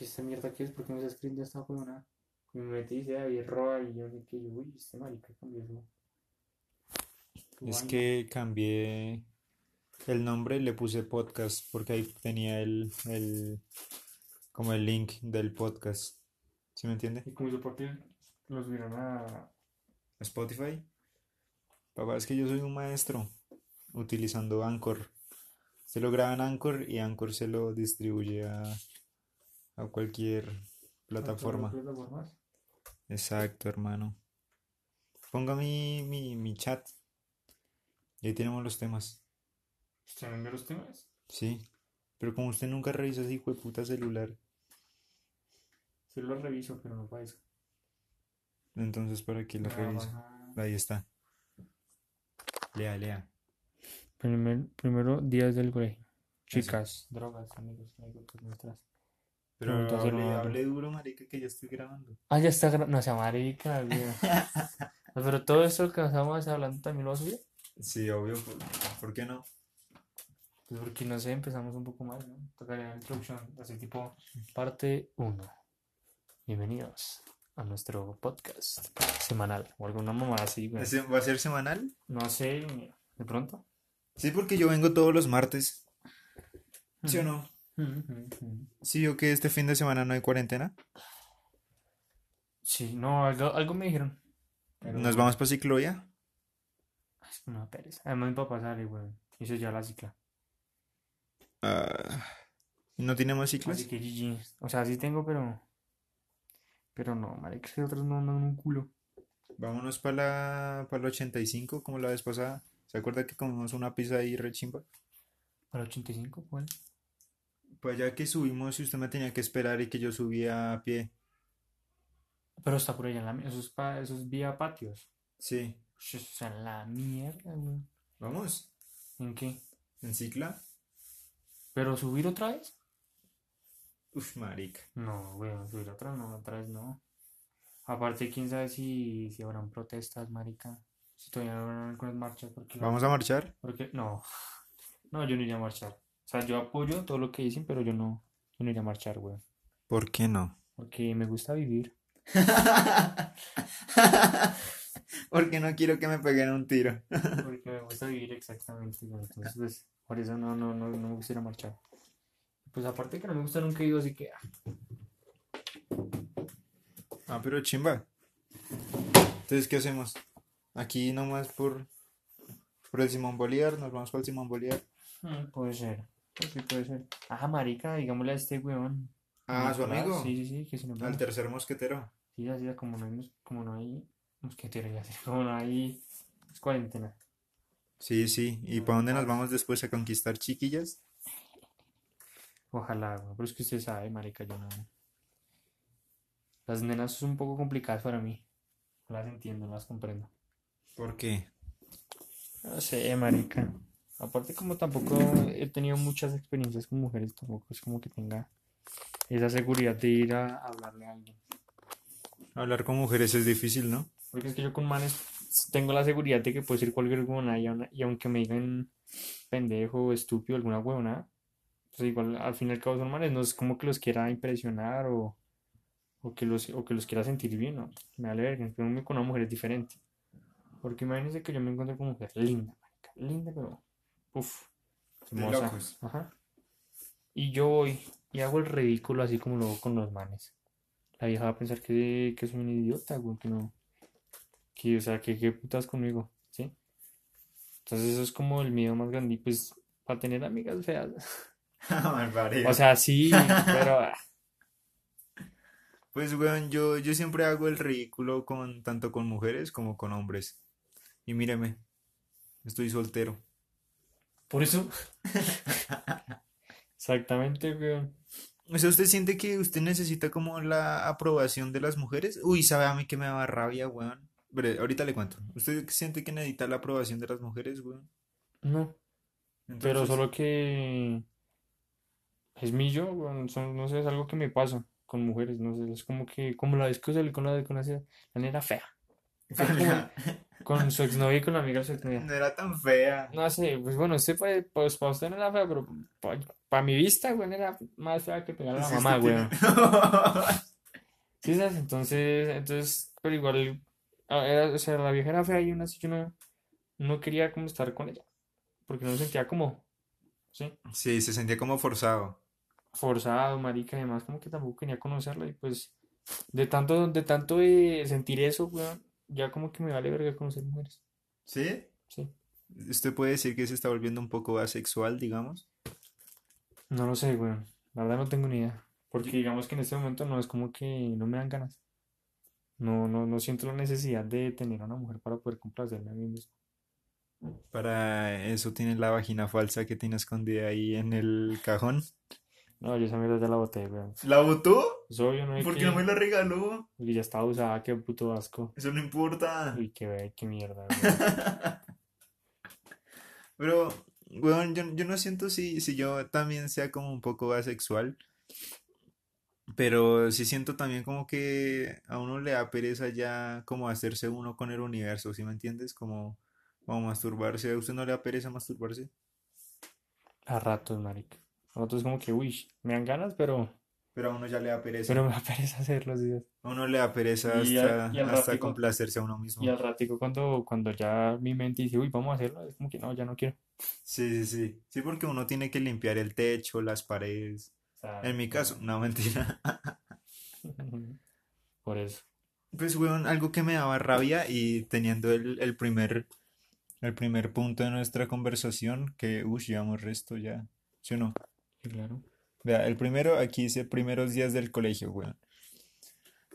¿qué esta mierda qué es? ¿Por qué me está escribiendo esta huevona? Y me metí y dice David Roa y yo y yo, uy, este marica cambió eso. Es que cambié el nombre, le puse podcast porque ahí tenía el, el como el link del podcast. ¿Sí me entiende? Y como hizo porque lo subieron a Spotify. Papá, es que yo soy un maestro utilizando Anchor. Se lo graba en Anchor y Anchor se lo distribuye a, a cualquier plataforma. Exacto, hermano. Ponga mi, mi, mi chat. Y ahí tenemos los temas. ¿Usted me envió los temas? Sí. Pero como usted nunca revisa ese hijo de puta celular, Sí lo reviso, pero no para eso. entonces para qué lo Ah, revisa. ajá. Ahí está. Lea, lea. Primer, primero, días del colegio. Chicas, drogas, amigos, anécdotas nuestras. Pero Pregunta hable duro, marica, que ya estoy grabando. Ah, ya está, gra- no sea marica. Pero todo esto que estamos hablando también lo vas a subir. Sí, obvio. ¿Por, por qué no? Pues porque no sé, empezamos un poco mal, ¿no? Tocaría la introducción, así tipo parte 1. Bienvenidos a nuestro podcast semanal o alguna mamá así, güey. ¿Ese ¿Va a ser semanal? No sé, de pronto. Sí, porque yo vengo todos los martes. ¿Sí o no? Sí, o que este fin de semana no hay cuarentena. Sí, no, algo, algo me dijeron. Pero Nos vamos para ciclovía. Es da pereza. Además mi papá sale, güey. Hizo ya la cicla. Ah, ¿No tenemos ciclos? Así que GG. O sea, sí tengo, pero... Pero no, marica, es que otros no andan un culo. Vámonos para la, para el 85, como la vez pasada. ¿Se acuerda que comimos una pizza ahí rechimba? ¿Para 85? ¿Cuál? Pues ya que subimos y usted me tenía que esperar y que yo subía a pie. Pero está por allá en la... Eso es, pa... Eso es vía patios. Sí. Eso es en la mierda, güey. ¿Vamos? ¿En qué? ¿En cicla? ¿Pero subir otra vez? Uf, marica. No, güey, subir otra no, otra vez no. Aparte, quién sabe si, si habrán protestas, marica. Si todavía no habrán algunas marchas, porque... la- ¿Vamos a marchar? Porque, no, no, yo no iría a marchar. O sea, yo apoyo todo lo que dicen, pero yo no, yo no iría a marchar, güey. ¿Por qué no? Porque me gusta vivir. Porque no quiero que me peguen un tiro. Porque me gusta vivir exactamente, güey. Entonces, pues, por eso no, no, no, no me gusta ir a marchar. Pues aparte que no me gusta nunca ido, así que... ah, Ah, pero chimba. Entonces, ¿qué hacemos? Aquí nomás por, por el Simón Bolívar, nos vamos para el Simón Bolívar. mm, puede ser. Pues sí, puede ser. Ah, marica, digámosle a este weón. Ah, su Nicolás, amigo. Sí, sí, sí, que si nos Al tercer mosquetero. Sí, así es, como no hay, mos- como no hay mosquetero, ya sé, como no hay es cuarentena. Sí, sí. ¿Y para dónde nos vamos después a conquistar chiquillas? Ojalá, güey, pero es que usted sabe, marica, yo no. Las nenas son un poco complicadas para mí. No las entiendo, no las comprendo. ¿Por qué? No sé, marica. Aparte, como tampoco he tenido muchas experiencias con mujeres, tampoco es como que tenga esa seguridad de ir a hablarle a alguien. Hablar con mujeres es difícil, ¿no? Porque es que yo con manes tengo la seguridad de que puedo decir cualquier huevona y, y aunque me digan pendejo, estúpido, alguna huevona, pues igual al fin y al cabo son manes, no es como que los quiera impresionar o, o que los, o que los quiera sentir bien, ¿no? Me vale verga, pero con una mujer es diferente. Porque imagínense que yo me encuentro con una mujer linda, marica, linda, pero uff, De hermosa. locos. Ajá. Y yo voy y hago el ridículo así como lo hago con los manes. La vieja va a pensar que, que soy un idiota, güey, que no. Que, o sea, que qué putas conmigo, ¿sí? Entonces eso es como el miedo más grande. Y pues, para tener amigas feas. O sea, sí, pero. ah, Pues, weón, yo, yo siempre hago el ridículo con tanto con mujeres como con hombres. Y míreme, estoy soltero. Por eso. Exactamente, güey. O sea, ¿usted siente que usted necesita como la aprobación de las mujeres? Uy, sabe a mí que me da rabia, weón. Bre, ahorita le cuento. ¿Usted siente que necesita la aprobación de las mujeres, weón? No, pero solo que. Es mi yo, güey, son- no sé, es algo que me pasa con mujeres, no sé, es como que, como la vez que salí con la, con la, la nena fea. Con su exnovia y con la amiga de su exnovia. No era tan fea. No sé, pues bueno, usted fue, pues para usted no era fea, pero para mi vista, güey, era más fea que pegar a la Pues mamá, güey. Sí, ¿sabes? Entonces, entonces, pero igual, ah, era, o sea, la vieja era fea y aún así yo no, no quería como estar con ella, porque no me sentía como, ¿sí? Sí, se sentía como forzado. Forzado, marica, además como que tampoco quería conocerla y pues, de tanto, de tanto de sentir eso, weón, ya como que me vale verga conocer mujeres, ¿Sí? sí. ¿Usted puede decir que se está volviendo un poco asexual, digamos? No lo sé, weón, la verdad no tengo ni idea, porque digamos que en este momento no es como que no me dan ganas, no, no, no siento la necesidad de tener a una mujer para poder complacerme a mí mismo. Para eso tiene la vagina falsa que tiene escondida ahí en el cajón. No, yo esa mierda ya la boté, weón. ¿La botó? ¿No? ¿Por qué no me la regaló? porque ya estaba usada, qué puto asco. Eso no importa. Uy, qué, qué mierda, weón. Pero, weón, yo, yo no siento si, si yo también sea como un poco asexual, pero sí siento también como que a uno le da pereza ya como hacerse uno con el universo, ¿sí me entiendes? Como, como masturbarse. ¿A usted no le da pereza masturbarse? A ratos, marica. A ratos como que, uy, me dan ganas, pero, Pero a uno ya le da pereza. pero me da pereza hacerlo, así es. A uno le da pereza Y hasta, y al hasta ratico- complacerse a uno mismo. Y al ratico cuando, cuando ya mi mente dice, uy, vamos a hacerlo, es como que no, ya no quiero. Sí, sí, sí. Sí, porque uno tiene que limpiar el techo, las paredes. En mi caso, no, mentira. Por eso. Pues, weón, algo que me daba rabia y teniendo el, el primer, el primer punto de nuestra conversación, que, uy, llevamos resto ya, ¿sí o no? Sí, claro. Vea, el primero, aquí dice primeros días del colegio, weón.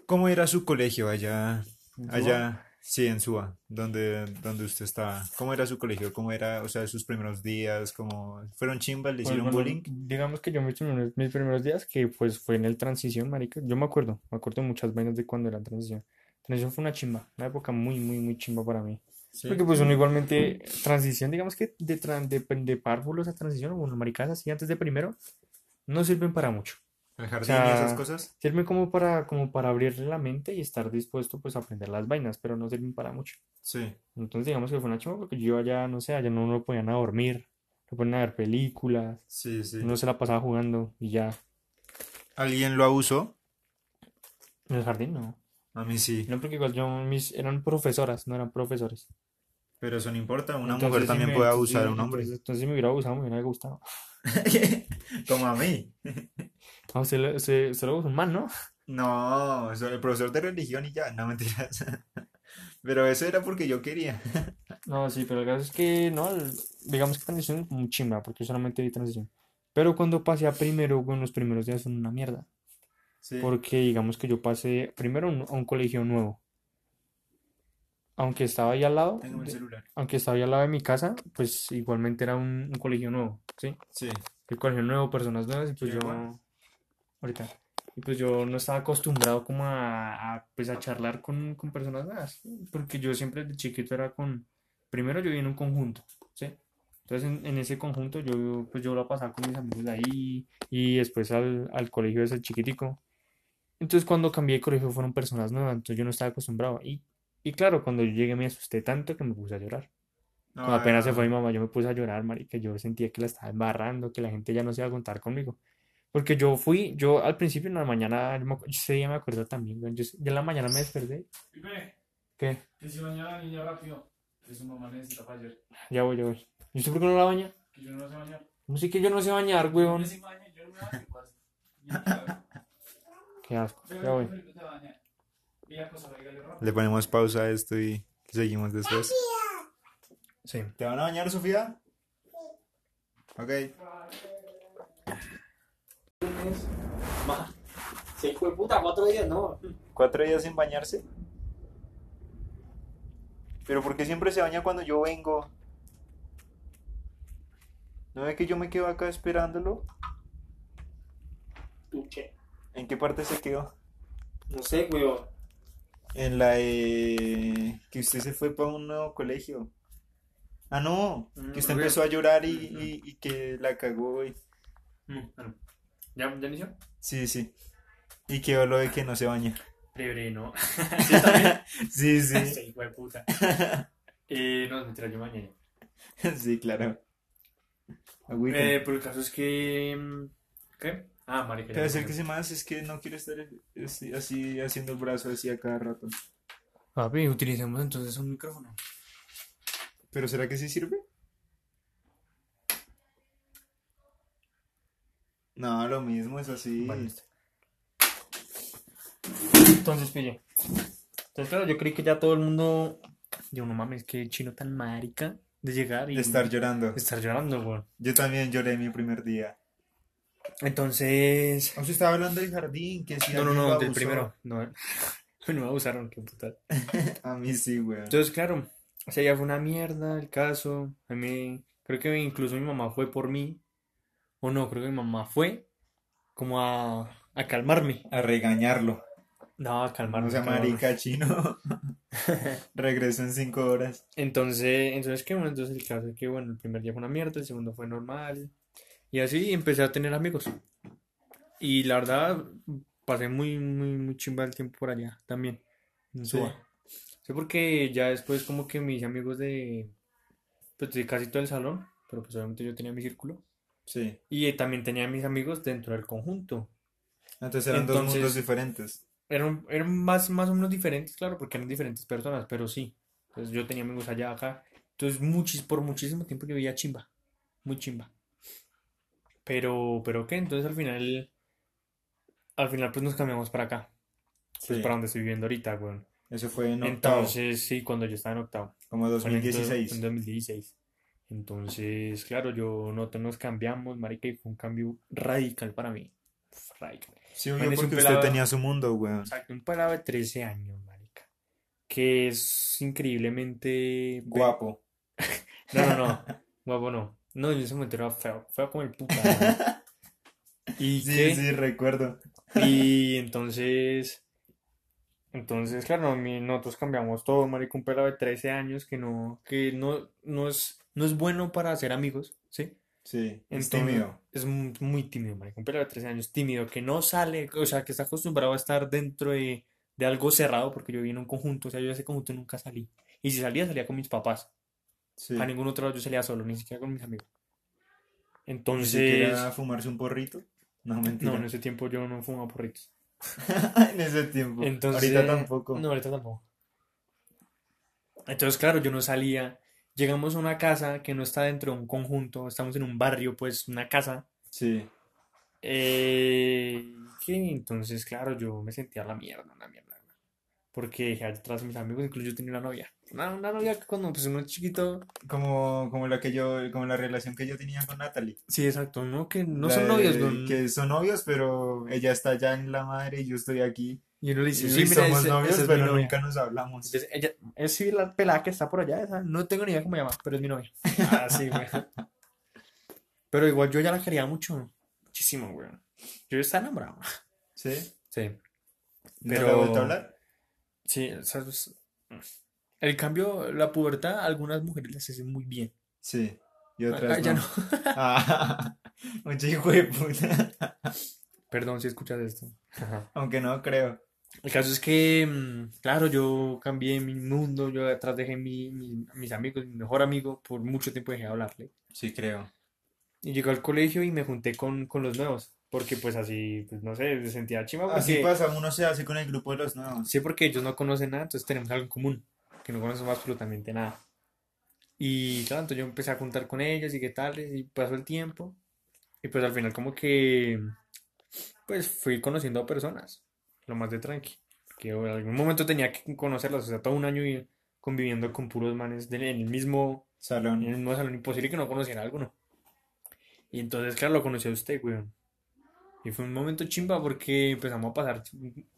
¿Cómo era su colegio allá, ¿En allá, sí, en Suba, donde, donde usted estaba? ¿Cómo era su colegio? ¿Cómo era, o sea, sus primeros días? ¿Cómo fueron chimbas? ¿Le Pues, hicieron bueno, bullying? digamos que yo mis primeros, mis primeros días, que pues fue en el transición, marica, yo me acuerdo, me acuerdo de muchas vainas de cuando era transición. Transición fue una chimba, una época muy, muy, muy chimba para mí. Sí. Porque pues uno igualmente, transición, digamos que de, tran- de, de párvulos a transición, o bueno, maricas así antes de primero, no sirven para mucho. ¿El jardín sea, y esas cosas? Sirven como para, como para abrirle la mente y estar dispuesto pues a aprender las vainas, pero no sirven para mucho. Sí. Entonces digamos que fue una chimba porque yo allá, no sé, allá no lo ponían a dormir, lo ponían a ver películas, Sí, sí. uno se la pasaba jugando y ya. ¿Alguien lo abusó? En el jardín no. A mí sí. No, porque igual yo, mis, eran profesoras, no eran profesores. Pero eso no importa, una Entonces, mujer si también me- puede abusar a un hombre. Entonces, entonces si me hubiera abusado, me hubiera gustado. Como a mí. Usted, lo- usted, usted lo abusó un man, ¿no? No, soy el profesor de religión y ya, no mentiras. Pero eso era porque yo quería. No, sí, pero el caso es que, no, el- digamos que transición es muy chimba, porque yo solamente vi transición. Pero cuando pasé a primero, bueno, los primeros días son una mierda. Sí. Porque digamos que yo pasé primero a un, a un colegio nuevo. Aunque estaba ahí al lado, Tengo el celular. aunque estaba ahí al lado de mi casa, pues igualmente era un, un colegio nuevo, ¿sí? Sí. El colegio nuevo, personas nuevas, y pues yo, ahorita, y pues yo no estaba acostumbrado como a, a, pues a charlar con, con personas nuevas, porque yo siempre de chiquito era con, primero yo vivía en un conjunto, ¿sí? Entonces en, en ese conjunto yo, pues yo la pasaba con mis amigos de ahí, y después al, al colegio ese chiquitico. Entonces cuando cambié de colegio fueron personas nuevas, entonces yo no estaba acostumbrado, y, y claro, cuando yo llegué me asusté tanto que me puse a llorar. Cuando apenas se fue mi mamá, yo me puse a llorar, marica, yo sentía que la estaba embarrando, que la gente ya no se iba a contar conmigo. Porque yo fui, yo al principio en la mañana, yo ese día me acuerdo también, yo, yo en la mañana me desperté, Pipe, ¿qué? que si baña a la niña rápido, que su mamá necesita para ayer. Ya voy, ya voy. ¿Y usted por qué no la baña? Que yo no sé bañar. No sé que yo no sé bañar, Yo weón. no sé bañar, yo no me baño. Yo no. Qué asco, Pero ya voy. Le ponemos pausa a esto y seguimos después. Sí. ¿Te van a bañar, Sofía? Ok. Sí, fue puta, cuatro días, no. ¿Cuatro días sin bañarse? ¿Pero por qué siempre se baña cuando yo vengo? ¿No ve que yo me quedo acá esperándolo? Tuche. ¿En qué parte se quedó? No sé, weón. En la de... que usted se fue para un nuevo colegio. Ah, no, Mm, que usted empezó a llorar y, y- y que la cagó. y- Mm, bueno. ¿Ya, ya inició? Sí, sí. Y quedó lo de que no se baña. Breve, ¿no? ¿Sí también? Sí, Sí, sí. hijo de puta. Eh, no, mentira, yo mañana. Sí, claro. Eh, pero el caso es que... mm, ¿Qué? Ah, marica. Pero me es el que acordé. se más es que no quiero estar así, así haciendo el brazo así a cada rato. Papi, utilicemos entonces un micrófono. ¿Pero será que sí sirve? No, lo mismo es así. Vale, listo. Entonces, pille. Entonces, claro, yo creí que ya todo el mundo. Yo no mames, qué chino tan marica de llegar y De estar llorando. de estar llorando, weón. Yo también lloré mi primer día. Entonces. Usted estaba hablando del jardín, que si No, no, no, del primero. No, no me abusaron, qué puta. A mí sí, güey. Entonces, claro, o sea, ya fue una mierda el caso. A mí, creo que incluso mi mamá fue por mí. O no, creo que mi mamá fue como a, a calmarme. A regañarlo. No, a calmarme. No sea calmarme. marica chino. Regreso en cinco horas. Entonces, entonces, ¿qué? Bueno, entonces el caso es que, bueno, el primer día fue una mierda, el segundo fue normal. Y así empecé a tener amigos. Y la verdad, pasé muy, muy, muy chimba el tiempo por allá también, en Sí. Suba. Sí, porque ya después como que mis amigos de, pues de casi todo el salón, pero pues obviamente yo tenía mi círculo. Sí. Y también tenía mis amigos dentro del conjunto. Entonces eran dos mundos diferentes. Eran, eran más, más o menos diferentes, claro, porque eran diferentes personas, pero sí. Entonces yo tenía amigos allá, acá. Entonces muchis, por muchísimo tiempo yo vivía chimba. Muy chimba. Pero, pero ¿qué? Entonces al final, al final pues nos cambiamos para acá. Pues Sí. para donde estoy viviendo ahorita, weón. Eso fue en octavo, Entonces, sí, cuando yo estaba en octavo. como Fue en el do- 2016. En 2016. Entonces, claro, yo nosotros nos cambiamos, marica, y fue un cambio radical para mí. Radical. Sí, obvio, porque usted pelado- tenía su mundo, weón. Exacto, un pelado de 13 años, marica. Que es increíblemente... Guapo. No, no, no. Guapo no. No, en ese momento era feo. Feo como el puta. Y Sí, que... sí, recuerdo. Y entonces... Entonces, claro, mi- nosotros cambiamos todo, marica, un pelado de 13 años que no... Que no, no es, no es bueno para hacer amigos, ¿sí? Sí, es Entonces, tímido. Es mu- muy tímido, marica. Un pelado de 13 años tímido, que no sale, o sea, que está acostumbrado a estar dentro de, de algo cerrado, porque yo viví en un conjunto, o sea, yo de ese conjunto nunca salí. Y si salía, salía con mis papás. Sí. A ningún otro lado yo salía solo, ni siquiera con mis amigos. Ni Entonces, siquiera fumarse un porrito. No, mentira. no, en ese tiempo yo no fumaba porritos. En ese tiempo. Entonces, Ahorita tampoco. No, ahorita tampoco. Entonces, claro, yo no salía. Llegamos a una casa que no está dentro de un conjunto, estamos en un barrio, pues, una casa. Sí. Eh, que entonces, claro, yo me sentía la mierda, una mierda. Porque dejé atrás a mis amigos, incluso yo tenía una novia. Una, una novia que cuando pues uno es chiquito. Como, como la que yo, como la relación que yo tenía con Natalie. Sí, exacto, ¿no? Que no La son de- novios, weón. Que son novios, pero ella está allá en la madre y yo estoy aquí. Y uno le dice, sí, sí, mira, somos ese- novios, es pero nunca nos hablamos. Entonces, ella, es sí, la pelada que está por allá, esa, no tengo ni idea cómo se llama, pero es mi novia. Ah, sí, güey. Pero igual yo ya la quería mucho, muchísimo, güey. Yo estaba enamorado. ¿Sí? Sí, ¿No le Pero- vuelto a hablar? Sí, o sea, el cambio, la pubertad, a algunas mujeres les hace muy bien. Sí. Y Ah, otras ya no. no. Ah, hijo de puta. Perdón si escuchas esto. Aunque no creo. El caso es que, mm, claro, yo cambié mi mundo, yo atrás dejé mi, mi- mis amigos, mi mejor amigo, por mucho tiempo dejé de hablarle. Sí, creo. Y llegué al colegio y me junté con, con los nuevos, porque pues así, pues no sé, me sentía chima Así porque, pasa, uno se hace con el grupo de los nuevos. sí, porque ellos no conocen nada, entonces tenemos algo en común, que no conocemos absolutamente nada. Y claro, entonces yo empecé a juntar con ellos y qué tal, y pasó el tiempo, y pues al final como que, pues fui conociendo a personas, lo más de tranqui, que en algún momento tenía que conocerlas, o sea, todo un año y- conviviendo con puros manes en el mismo en Salón. el mismo salón, imposible que no conociera a alguno. Y entonces, claro, lo conocí a usted, weón. Y fue un momento chimba porque empezamos a pasar,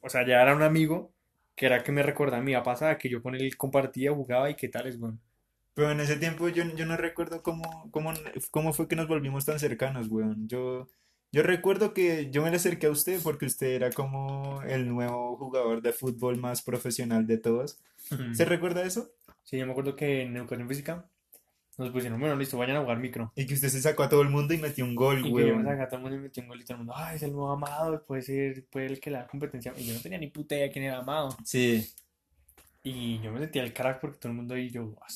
o sea, ya era un amigo que era que me recordaba mi vida pasada, que yo con él compartía, jugaba y qué tal es, weón. Pero en ese tiempo yo, yo no recuerdo cómo, cómo, cómo fue que nos volvimos tan cercanos, weón. Yo, yo recuerdo que yo me le acerqué a usted porque usted era como el nuevo jugador de fútbol más profesional de todos. ¿Se recuerda eso? Sí, yo me acuerdo que en educación física Nos pusieron, bueno, listo, vayan a jugar micro. Y que usted se sacó a todo el mundo y metió un gol, Y que yo me saca a todo el mundo y metí un gol y todo el mundo, ay, es el nuevo Amado, puede ser, puede el que la competencia. Y yo no tenía ni puta idea quién era Amado. Sí. Y yo me sentía el crack porque todo el mundo ahí, yo, "Ah,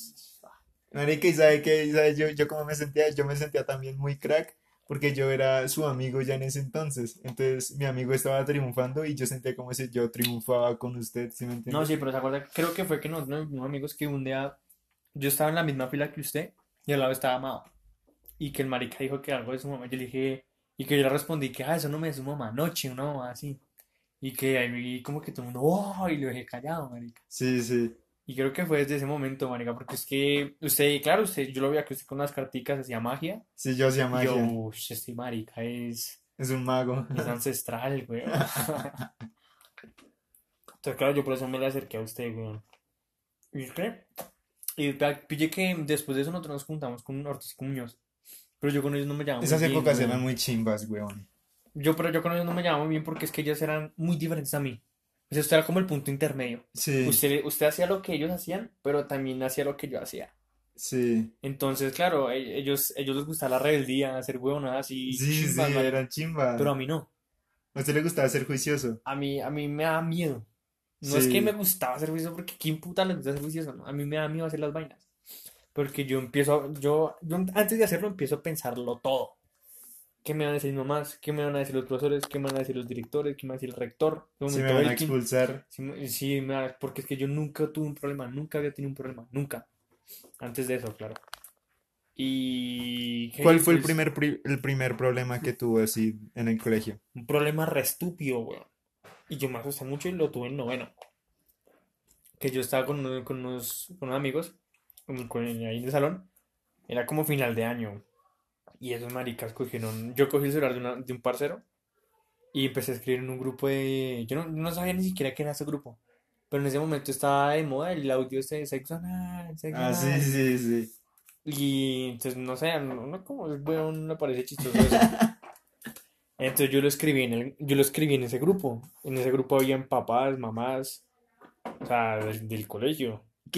Marica, y sabe que, sabe yo, yo cómo me sentía, yo me sentía también muy crack, porque yo era su amigo ya en ese entonces. Entonces mi amigo estaba triunfando y yo sentía como si yo triunfaba con usted, ¿sí me entiende? No, sí, pero se acuerda, creo que fue que nosotros, unos amigos, que un día yo estaba en la misma fila que usted y al lado estaba Amado. Y que el marica dijo que algo de su mamá. Yo le dije, y que yo le respondí que, ah, eso no me es su mamá anoche, una mamá así. Y que ahí como que todo el mundo, oh, y lo dejé callado, marica. Sí, sí. Y creo que fue desde ese momento, marica, porque es que usted, claro, usted, yo lo veía que usted con las carticas hacía magia. Sí, yo hacía Y yo, magia. uff, este marica es, Es un mago. es ancestral, güey. Entonces, claro, yo por eso me le acerqué a usted, güey. ¿Y qué? Y pille que después de eso nosotros nos juntamos con Ortiz y Muñoz. Pero yo con ellos no me llevaba muy Esas épocas eran muy chimbas, weón. Yo, pero yo con ellos no me llevaba muy bien porque es que ellos eran muy diferentes a mí. O sea, usted era como el punto intermedio. Sí, Usted, usted hacía lo que ellos hacían, pero también hacía lo que yo hacía. sí. Entonces, claro, e- ellos, ellos les gustaba la rebeldía, hacer huevonadas y Sí, sí, chimbas, marica. eran chimbas. Pero a mí no. ¿A usted le gustaba ser juicioso? A mí, a mí me da miedo. No es que me gustaba ser juicioso porque ¿quién puta le gusta juicioso? no? A mí me da miedo hacer las vainas. Porque yo empiezo, a- yo, yo antes de hacerlo empiezo a pensarlo todo. ¿Qué me van a decir mis mamás? ¿Qué me van a decir los profesores? ¿Qué me van a decir los directores? ¿Qué me va a decir el rector? ¿Qué Si me van a expulsar. Sí, va- porque es que yo nunca tuve un problema, nunca había tenido un problema, nunca. Antes de eso, claro. Y... ¿Cuál fue el Pues, primer, pri- el primer problema que tuvo así en el colegio? Un problema re estúpido, weón. Y yo me asusté mucho y lo tuve en noveno. Que yo estaba con, con unos, con unos amigos, con, ahí en el salón. Era como final de año. Y esos maricas cogieron. Yo cogí el celular de, una- de un parcero y empecé a escribir en un grupo de. Yo no, no sabía ni siquiera qué era ese grupo. Pero en ese momento estaba de moda el audio este de sexo anal, sexo Ah, sí, sí, sí. Y entonces, no sé, no, no como es bueno, me parece chistoso eso. Entonces yo lo escribí en el, yo lo escribí en ese grupo. En ese grupo habían papás, mamás, o sea, del, del colegio.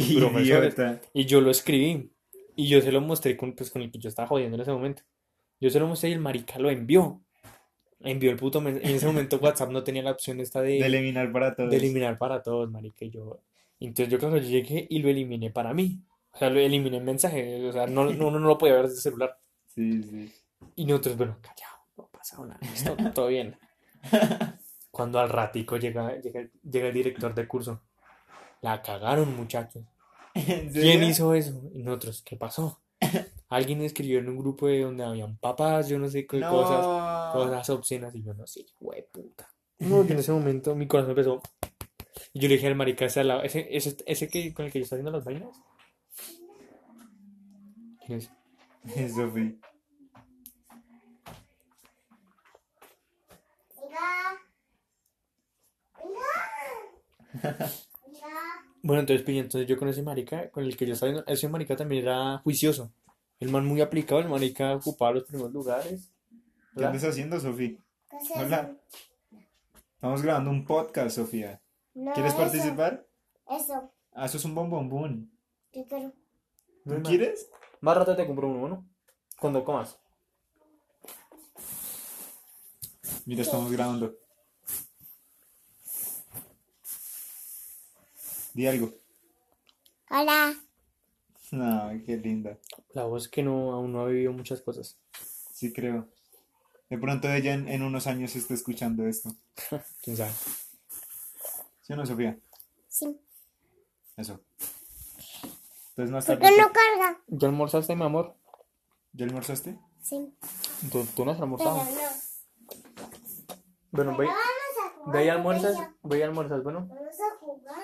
Y yo lo escribí. Y yo se lo mostré con, pues, con el que yo estaba jodiendo en ese momento. Yo se lo mostré y el marica lo envió. Envió el puto mensaje. En ese momento WhatsApp no tenía la opción esta de, De eliminar para todos. de eliminar para todos, marica. Y yo, entonces yo yo llegué y lo eliminé para mí. O sea, lo eliminé el mensaje. O sea, no, no, uno no lo podía ver desde el celular. Sí, sí. Y nosotros, bueno, callado, pasa nada, listo, todo bien. Cuando al ratico llega, llega, el- llega el director de curso. La cagaron, muchachos. ¿En ¿Quién hizo eso? Y nosotros, ¿qué pasó? Alguien escribió en un grupo de donde habían papás, yo no sé qué cosas, No. cosas obscenas, y yo no sé, güey, puta. No, que en ese momento mi corazón empezó. Y yo le dije al marica ese, ese, ese, que, con el que yo estoy haciendo las vainas. ¿Quién es? Eso fue. Bueno, entonces, pille, entonces yo con ese marica, con el que yo estaba viendo, ese marica también era juicioso. El man muy aplicado, el marica ocupaba los primeros lugares. ¿Qué ¿verdad? andas haciendo, Sofía? ¿Qué es Hola. Estamos grabando un podcast, Sofía. No, ¿Quieres eso, participar? Eso, Ah, eso es un bombombón. yo quiero. ¿Tú Más- quieres? Más rato te compro uno, ¿no? Cuando comas. Mira, estamos grabando. Di algo. Hola. No, qué linda. La voz que no, aún no ha vivido muchas cosas. Sí, creo. De pronto ella en, en unos años está escuchando esto. ¿Quién sabe? ¿Sí o no, Sofía? Sí. Eso. Entonces más ¿Por tarde. qué no carga? ¿Ya almorzaste, mi amor? ¿Ya almorzaste? Sí. ¿Tú, tú no has Pero almorzado? no. Bueno, ve, ve y almuerzas, Bella. ve y almuerzas, bueno. Vamos a jugar.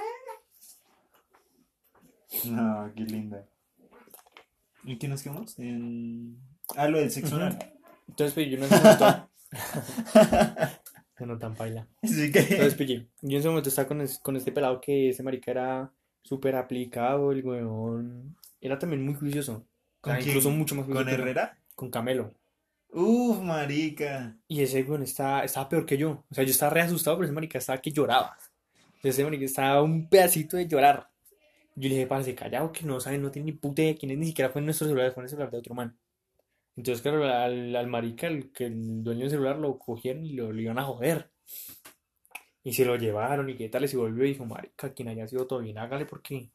No, qué linda. ¿Y qué nos quedamos? En... Ah, lo del sexo oral. Entonces, pille, yo en ese momento... No tan paila. Sí que... Entonces, pille, yo en ese momento estaba con, es- con este pelado que ese marica era súper aplicado, el weón. Era también muy juicioso. O ¿Con sea, quién? incluso mucho más juicioso ¿Con que. Herrera? Con Camelo. Uf, marica. Y ese weón estaba, estaba peor que yo. O sea, yo estaba re asustado, pero ese marica estaba que lloraba. Ese marica estaba un pedacito de llorar. Yo le dije, parce, callado, que no saben, no tienen ni puta idea de quién es, ni siquiera fue en nuestro celular, fue en el celular de otro man. Entonces, claro, al, al marica, el, que el dueño del celular, lo cogieron y lo, lo iban a joder. Y se lo llevaron y qué tal, y se volvió y dijo, marica, quien haya sido todo bien, hágale porque...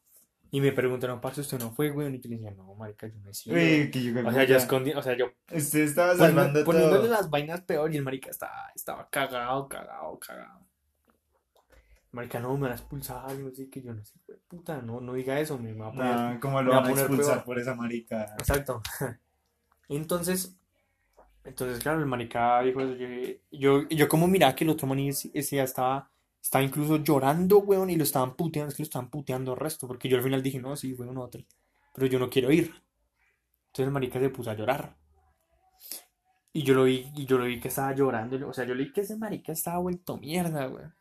Y me preguntaron, parce, ¿usted no fue, güey? Y yo le decía, no, marica, yo no he sido. Uy, que yo O sea, yo escondí, o sea, yo Usted estaba salvando poniéndole todo. las vainas peor y el marica estaba, estaba cagado, cagado, cagado. Marica, no, me van a expulsar, no sé qué, yo no sé, puta, no, no diga eso, me va a poner... No, como lo van a expulsar peor. por esa marica. Exacto. Entonces, entonces, claro, el marica dijo eso, yo, yo, yo como miraba que el otro man ese ya estaba, estaba incluso llorando, weón, y lo estaban puteando, es que lo estaban puteando el resto, porque yo al final dije, no, sí, uno otro, pero yo no quiero ir. Entonces el marica se puso a llorar. Y yo lo vi, y yo lo vi que estaba llorando, o sea, yo le vi que ese marica estaba vuelto mierda, weón.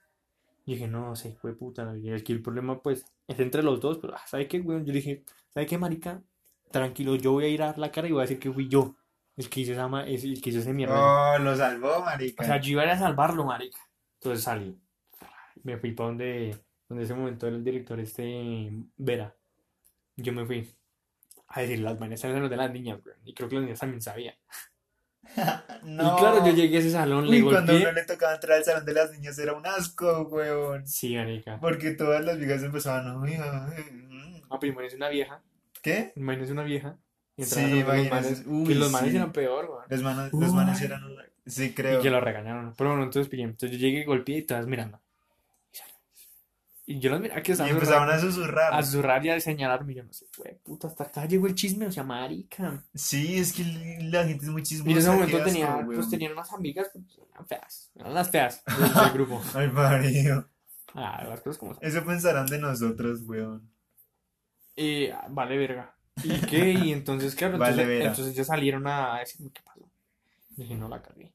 Y dije, no, se fue puta, y que el problema, pues, es entre los dos, pero, ah, ¿sabe qué, weón? Yo dije, ¿sabe qué, marica? Tranquilo, yo voy a ir a dar la cara y voy a decir que fui yo el que hizo esa, ma- el que hizo ese mierda. Oh, lo salvó, O marica. sea, yo iba a ir a salvarlo, marica. Entonces salí. Me fui para donde, donde ese momento era el director este Vera. Yo me fui a decir las los de las niñas, weón. Y creo que las niñas también sabían. No. Y claro, yo llegué a ese salón, le Uy, cuando a golpeé. uno le tocaba entrar al salón de las niñas era un asco, weón. Sí, marica. Porque todas las viejas empezaban, mm. Ah, pero imagínese una vieja. ¿Qué? Imagínese una vieja. Y Sí, los manes. Uy, Que los manes sí. eran peor, weón. Los manos, los manes eran. Sí, Y creo. que lo regañaron. Pero bueno, entonces pillé. Entonces yo llegué y golpeé y todas mirando. Y yo las miraba que Y estaban empezaban a susurrar. a susurrar y a señalarme. Y yo no sé, güey, puta, hasta acá llegó el chisme, o sea, marica. Sí, es que la gente es muy chismosa. Y en ese momento tenía, pues tenían unas amigas, pues eran feas, eran las feas del, del grupo. Ay, marido. Ah, las cosas como son. Eso pensarán de nosotros, weón. Y ah, vale, verga. ¿Y qué? Y entonces, claro, Vale, entonces, entonces ya salieron a decirme qué pasó. Dije, no la cagué.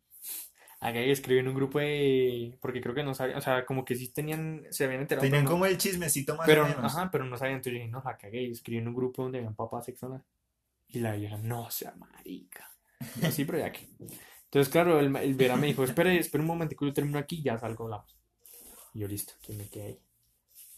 Acá escribí en un grupo de. Porque creo que no sabían, o sea, como que sí tenían, se habían enterado. Tenían pero no- como el chismecito más Pero, o menos. ajá, pero no sabían, entonces yo dije, no, la cagué. Escribí en un grupo donde habían papás sexuales. Y la vieja, no sea marica. Yo, sí, pero ya que. Entonces, claro, el, el Vera me dijo, espere, espere un momentico, yo termino aquí y ya salgo, hablamos. Y yo, listo, que me quedé ahí.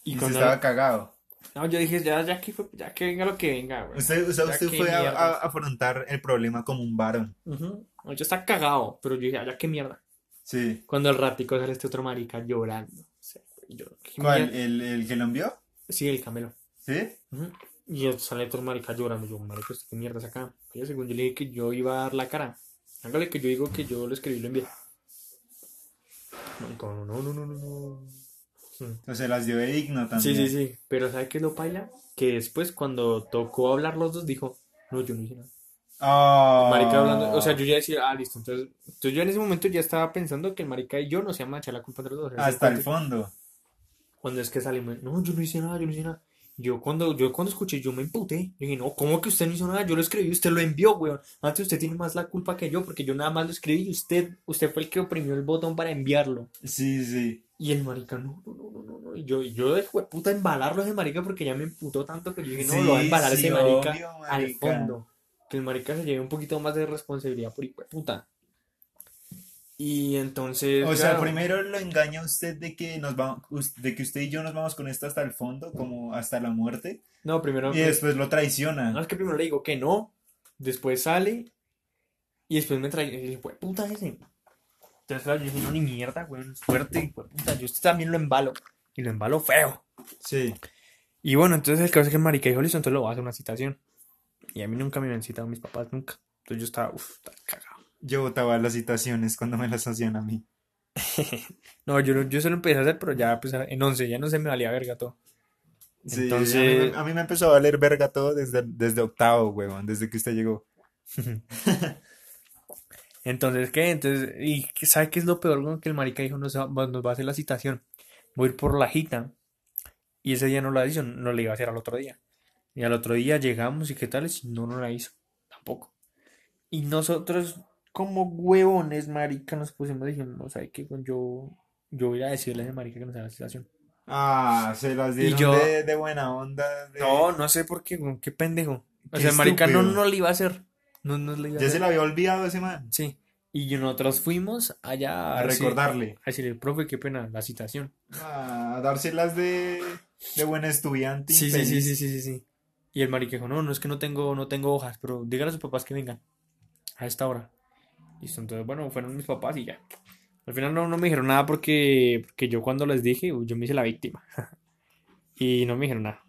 Y Y se cuando. estaba cagado. No, yo dije, ya, ya que, ya que venga lo que venga, güey. Usted, o sea, Ya usted qué fue a, a afrontar el problema como un varón. No, Yo estaba cagado, pero yo dije, "Ah, ya qué mierda. Sí. Cuando al ratico sale este otro marica llorando. O sea, yo, ¿qué ¿Cuál? ¿El, el que lo envió? Sí, el camelo. ¿Sí? Ujú. Y sale otro marica llorando. Yo, marica, ¿usted ¿qué mierda es acá? Yo, según yo le dije que yo iba a dar la cara. Hágale que yo digo que yo lo escribí y lo envié. No, no, no, no, no, no. O se las dio de digno Sí, también. sí, sí. Pero ¿sabe qué es lo paila? Que después, cuando tocó hablar los dos, dijo, no, yo no hice nada. Oh. Marica hablando, o sea, yo ya decía, ah, listo. Entonces, entonces yo en ese momento ya estaba pensando que el marica y yo nos íbamos a echar la culpa entre los dos. Hasta el fondo. Cuando es que salimos, no, yo no hice nada, yo no hice nada. Yo cuando, yo cuando escuché, yo me emputé. Yo dije, no, ¿cómo que usted no hizo nada? Yo lo escribí, usted lo envió, weón. Antes usted tiene más la culpa que yo, porque yo nada más lo escribí y usted, usted fue el que oprimió el botón para enviarlo. Sí, sí. Y el marica, no, no, no, no, no, no. Y yo, yo de puta embalarlo ese marica porque ya me emputó tanto que yo dije, no, Sí, lo va a embalar sí, ese marica obvio, al fondo. Que el marica se lleve un poquito más de responsabilidad por hijo puta. Y entonces, O sea, primero lo engaña usted de que nos vamos, de que usted y yo nos vamos con esto hasta el fondo, como hasta la muerte, no, primero, y después lo traiciona. no, es que primero le digo que no, después sale y después me trae, y puta ese. Entonces, claro, yo dije, no, ni mierda, weón, fuerte, de puta, yo también lo embalo, y lo embalo feo. Sí. Y bueno, entonces el caso es que el marica dijo, listo, entonces lo voy a hacer una citación. Y a mí nunca me habían citado mis papás, nunca. Entonces yo estaba, uff, cagado. Yo botaba las citaciones cuando me las hacían a mí. No, yo, yo se lo empecé a hacer, pero ya pues en 11, ya no se me valía verga todo. Sí, Entonces- a mí, me- a mí me empezó a valer verga todo desde, desde octavo, huevón, desde que usted llegó. Entonces, ¿qué? Entonces, ¿y sabe qué es lo peor? weón? Que el marica dijo, nos, va- nos va a hacer la citación. Voy a ir por la jita. Y ese día no la hizo, no la iba a hacer al otro día. Y al otro día llegamos y qué tal, si no, no la hizo. Tampoco. Y nosotros, como huevones, marica, nos pusimos diciendo, ¿sabe qué? Yo, yo voy a ir a decirle a ese marica que nos haga la citación. Ah, se las dieron yo- de, de buena onda. de- No, no sé por qué, qué pendejo. O sea, el marica no, no le iba a hacer. No nos le iba a Ya se le había olvidado ese man. Sí. Y nosotros fuimos allá A decir- recordarle. a decirle, profe, qué pena, la citación. A dárselas de. de buen estudiante. Sí, sí, sí, sí, sí, sí, sí. Y el marica dijo, no, no es que no tengo, no tengo hojas, pero dígale a sus papás que vengan a esta hora. Listo, entonces, bueno, fueron mis papás y ya. Al final no, no me dijeron nada porque, porque yo cuando les dije, yo me hice la víctima. Y no me dijeron nada.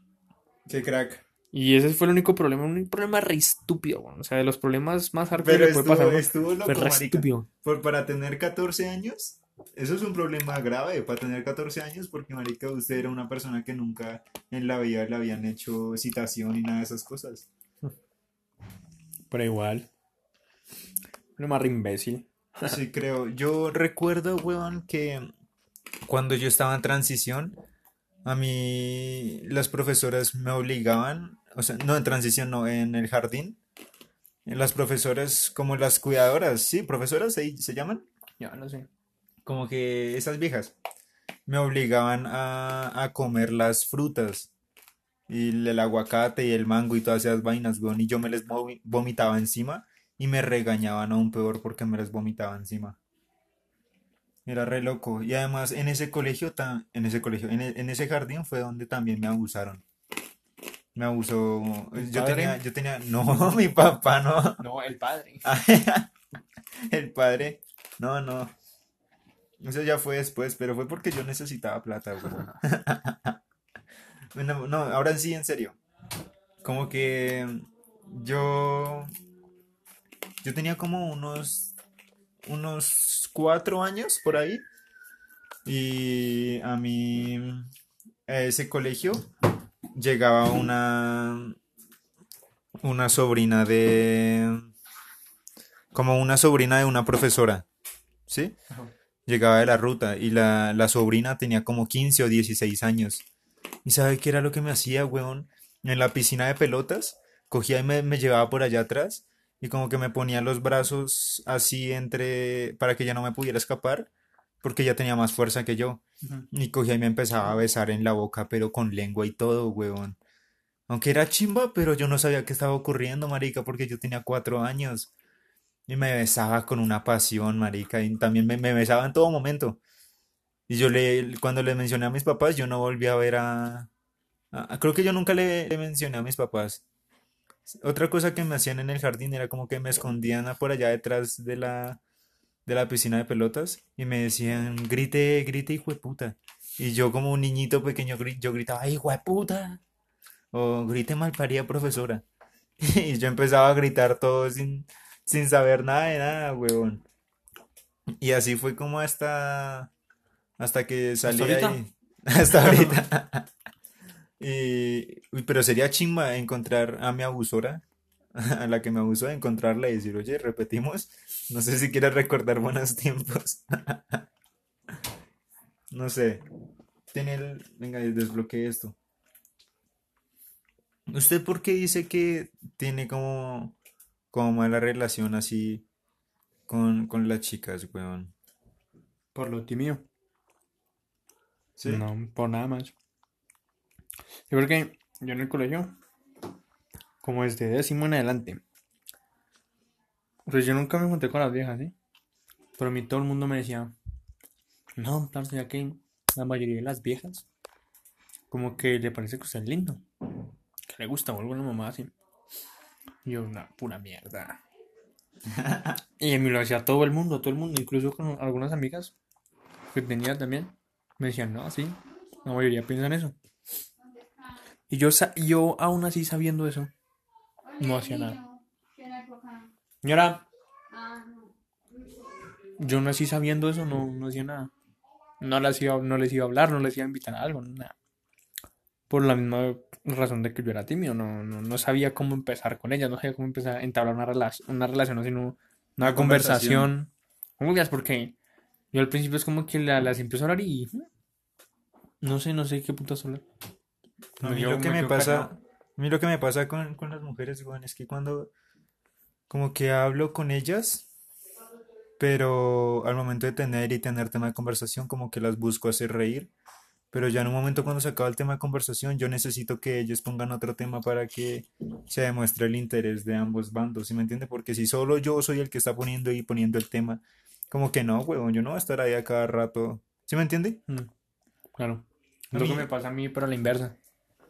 Qué crack. Y ese fue el único problema, un problema re estúpido, weón. O sea, de los problemas más hardcore que puede estuvo, pasar, weón, estuvo loco, re estúpido. Por, para tener 14 años, eso es un problema grave para tener 14 años, porque marica, usted era una persona que nunca en la vida le habían hecho citación y nada de esas cosas. Pero igual. Problema re imbécil. Sí, creo. Yo recuerdo, weón, que cuando yo estaba en transición, a mí las profesoras me obligaban, o sea, no en transición, no, en el jardín. Las profesoras, como las cuidadoras, sí, profesoras se, se llaman, Ya, no sé. como que esas viejas, me obligaban a, a comer las frutas y el aguacate y el mango y todas esas vainas, weón, y yo me les vomi- vomitaba encima y me regañaban aún peor porque me les vomitaba encima. Era re loco. Y además en ese colegio, en ese colegio, en, e- en ese jardín fue donde también me abusaron. Me abusó. ¿El Yo padre? tenía, yo tenía, no, mi papá, no. No, el padre. El padre, no, no. Eso ya fue después, pero fue porque yo necesitaba plata, weón. Bueno, no, ahora sí, en serio. Como que yo, yo tenía como unos, unos cuatro años por ahí. Y a mí, a ese colegio, llegaba una, una sobrina de, como una sobrina de una profesora, ¿sí? Llegaba de la ruta y la, la sobrina tenía como 15 o 16 años. ¿Y sabe qué era lo que me hacía, weón? En la piscina de pelotas, cogía y me, me llevaba por allá atrás y como que me ponía los brazos así entre, para que ella no me pudiera escapar, porque ella tenía más fuerza que yo. Y cogía y me empezaba a besar en la boca, pero con lengua y todo, weón. Aunque era chimba, pero yo no sabía qué estaba ocurriendo, marica, porque yo tenía cuatro años. Y me besaba con una pasión, marica, y también me, me besaba en todo momento. Y yo le, cuando le mencioné a mis papás, yo no volví a ver a... a- creo que yo nunca le, le mencioné a mis papás. Otra cosa que me hacían en el jardín era como que me escondían por allá detrás de la, de la piscina de pelotas y me decían, grite, grite, hijo de puta. Y yo como un niñito pequeño, yo gritaba, hijo de puta. O grite malparida profesora. Y yo empezaba a gritar todo sin, sin saber nada de nada, huevón. Y así fue como hasta, hasta que salí ahorita? ahí. Hasta ahorita. Y, uy, pero sería chimba encontrar a mi abusora, a la que me abusó, encontrarla y decir, oye, repetimos. No sé si quieres recordar buenos tiempos. No sé. Tiene el... Venga, desbloqueé esto. ¿Usted por qué dice que tiene como, como mala relación así con, con las chicas, weón? Por lo tímido. ¿Sí? No, por nada más. Sí, porque yo en el colegio, como desde décimo en adelante, pues yo nunca me junté con las viejas, ¿sí? Pero a mí todo el mundo me decía, no, parce, ya que la mayoría de las viejas, como que le parece que usted es lindo, que le gusta o alguna mamá así. Yo, una pura mierda. Y a mí lo hacía todo el mundo, todo el mundo, incluso con algunas amigas que tenía también. Me decían, no, sí, la mayoría piensan eso. Y yo, yo aún así sabiendo eso, no hacía nada. Señora, yo aún así sabiendo eso, no, no hacía nada. No les, iba, no les iba a hablar, no les iba a invitar a algo, nada. Por la misma razón de que yo era tímido, no, no, no sabía cómo empezar con ellas, no sabía cómo empezar a entablar una, relación una relación, sino una conversación. ¿Cómo que es? Porque yo al principio es como que la- las empiezo a hablar y no sé, no sé qué putas hablar. A Me mí quedo- lo que me pasa, callado. A mí lo que me pasa con, con las mujeres, weón, es que cuando como que hablo con ellas, pero al momento de tener y tener tema de conversación, como que las busco hacer reír, pero ya en un momento cuando se acaba el tema de conversación, yo necesito que ellos pongan otro tema para que se demuestre el interés de ambos bandos, ¿sí me entiende? Porque si solo yo soy el que está poniendo y poniendo el tema, como que no, weón, yo no voy a estar ahí a cada rato, ¿sí me entiende? Mm, claro. Es lo que me pasa a mí, pero a la inversa.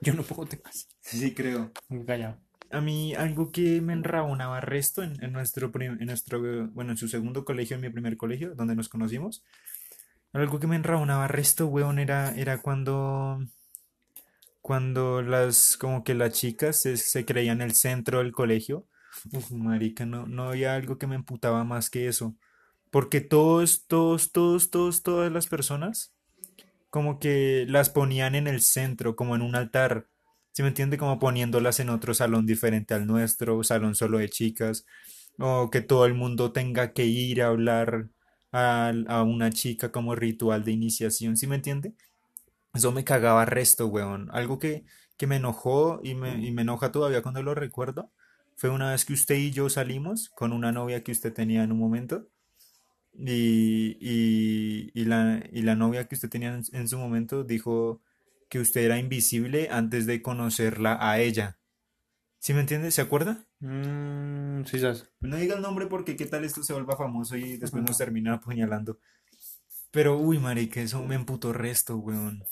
Yo no puedo temas. Sí, creo. Callado. A mí algo que me enrabonaba resto en, en nuestro, en nuestro, bueno, en su segundo colegio, en mi primer colegio, donde nos conocimos, algo que me enrabonaba resto, weón, era, era cuando, cuando las, como que las chicas se, se creían el centro del colegio. Uf, marica, no, no había algo que me emputaba más que eso. Porque todos, todos, todos, todos, todas las personas, como que las ponían en el centro, como en un altar. ¿Sí me entiende? Como poniéndolas en otro salón diferente al nuestro, salón solo de chicas, o que todo el mundo tenga que ir a hablar a, a una chica como ritual de iniciación, ¿sí me entiende? Eso me cagaba resto, weón. Algo que, que me enojó y me, y me enoja todavía cuando lo recuerdo, fue una vez que usted y yo salimos con una novia que usted tenía en un momento. Y, y, y la, y la novia que usted tenía en, en su momento dijo que usted era invisible antes de conocerla a ella. ¿Sí me entiende? ¿Se acuerda? Mmm, sí, sabes. No diga el nombre porque qué tal esto se vuelva famoso y después nos termina apuñalando. Pero, uy, marica, eso me emputó resto, weón.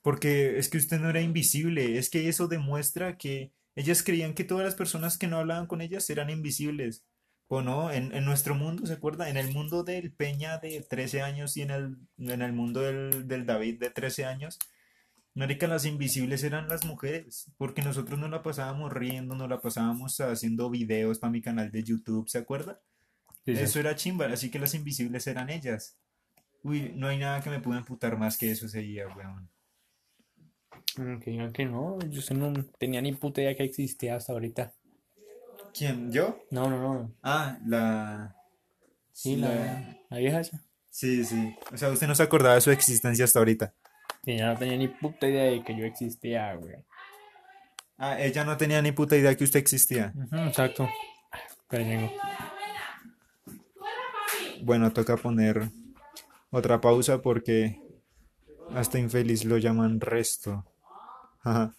Porque es que usted no era invisible, es que eso demuestra que ellas creían que todas las personas que no hablaban con ellas eran invisibles. ¿O no? En, en nuestro mundo, ¿se acuerda? En el mundo del Peña de 13 años y en el, en el mundo del, del David de 13 años, marica, las invisibles eran las mujeres, porque nosotros no la pasábamos riendo, no la pasábamos haciendo videos para mi canal de YouTube, ¿se acuerda? Sí, sí. Eso era chimba, así que las invisibles eran ellas. Uy, no hay nada que me pueda emputar más que eso ese día, weón. Mm, Que digan que no, yo no tenía ni puta idea que existía hasta ahorita. ¿Quién? ¿Yo? No, no, no. Ah, la... Sí, la, la vieja esa. Sí, sí. O sea, usted no se acordaba de su existencia hasta ahorita. Que ya no tenía ni puta idea de que yo existía, güey. Ah, ella no tenía ni puta idea que usted existía. Ujú, exacto. Pero. Bueno, toca poner otra pausa porque hasta infeliz lo llaman resto. Ajá.